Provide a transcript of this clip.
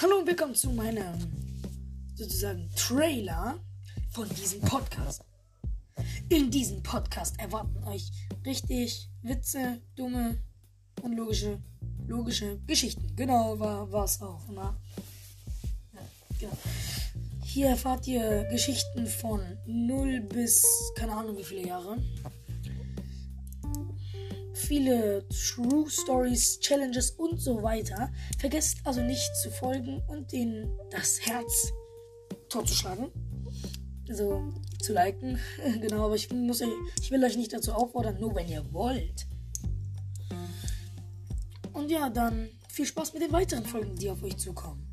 Hallo und willkommen zu meinem sozusagen Trailer von diesem Podcast. In diesem Podcast erwarten euch richtig Witze, dumme, unlogische, logische Geschichten. Genau, war was auch immer. Ja, genau. Hier erfahrt ihr Geschichten von 0 bis keine Ahnung wie viele Jahre. Viele True Stories, Challenges und so weiter. Vergesst also nicht zu folgen und den das Herz torzuschlagen. Also zu liken. genau, aber ich muss ich will euch nicht dazu auffordern, nur wenn ihr wollt. Und ja, dann viel Spaß mit den weiteren Folgen, die auf euch zukommen.